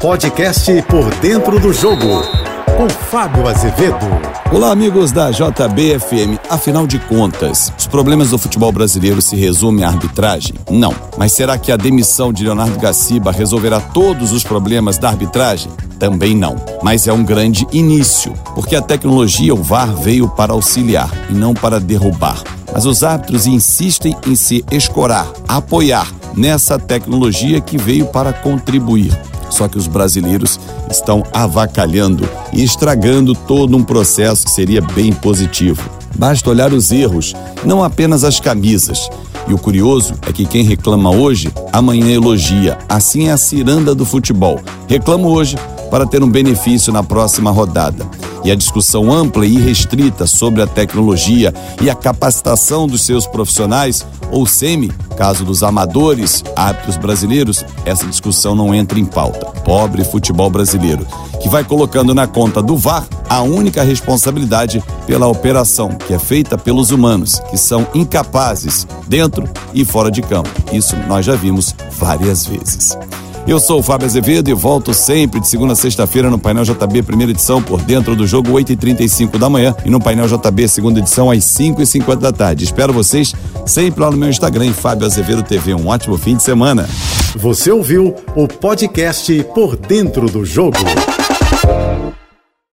Podcast Por Dentro do Jogo, com Fábio Azevedo. Olá, amigos da JBFM. Afinal de contas, os problemas do futebol brasileiro se resumem à arbitragem? Não. Mas será que a demissão de Leonardo Gaciba resolverá todos os problemas da arbitragem? Também não. Mas é um grande início, porque a tecnologia, o VAR, veio para auxiliar e não para derrubar. Mas os árbitros insistem em se escorar, apoiar nessa tecnologia que veio para contribuir. Só que os brasileiros estão avacalhando e estragando todo um processo que seria bem positivo. Basta olhar os erros, não apenas as camisas. E o curioso é que quem reclama hoje, amanhã elogia. Assim é a ciranda do futebol. Reclamo hoje para ter um benefício na próxima rodada. E a discussão ampla e restrita sobre a tecnologia e a capacitação dos seus profissionais, ou SEMI, caso dos amadores árbitros brasileiros, essa discussão não entra em pauta. Pobre futebol brasileiro, que vai colocando na conta do VAR a única responsabilidade pela operação, que é feita pelos humanos, que são incapazes dentro e fora de campo. Isso nós já vimos várias vezes. Eu sou o Fábio Azevedo e volto sempre de segunda a sexta-feira no Painel JB, primeira edição, por dentro do jogo, 8h35 da manhã, e no Painel JB, segunda edição, às 5h50 da tarde. Espero vocês sempre lá no meu Instagram, Fábio Azevedo TV. Um ótimo fim de semana. Você ouviu o podcast Por Dentro do Jogo.